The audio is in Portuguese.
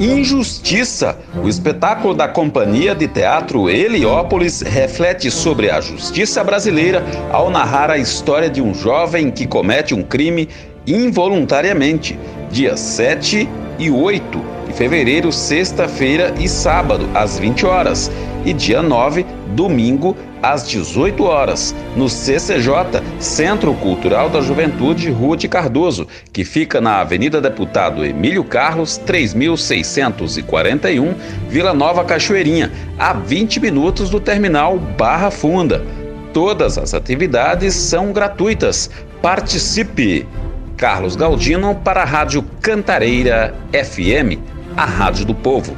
Injustiça. O espetáculo da Companhia de Teatro Heliópolis reflete sobre a justiça brasileira ao narrar a história de um jovem que comete um crime involuntariamente, dias 7 e 8 de fevereiro, sexta-feira e sábado, às 20 horas, e dia 9, domingo, às 18 horas, no CCJ, Centro Cultural da Juventude Rua de Cardoso, que fica na Avenida Deputado Emílio Carlos, 3641, Vila Nova Cachoeirinha, a 20 minutos do terminal Barra Funda. Todas as atividades são gratuitas. Participe! Carlos Galdino para a Rádio Cantareira FM, a Rádio do Povo.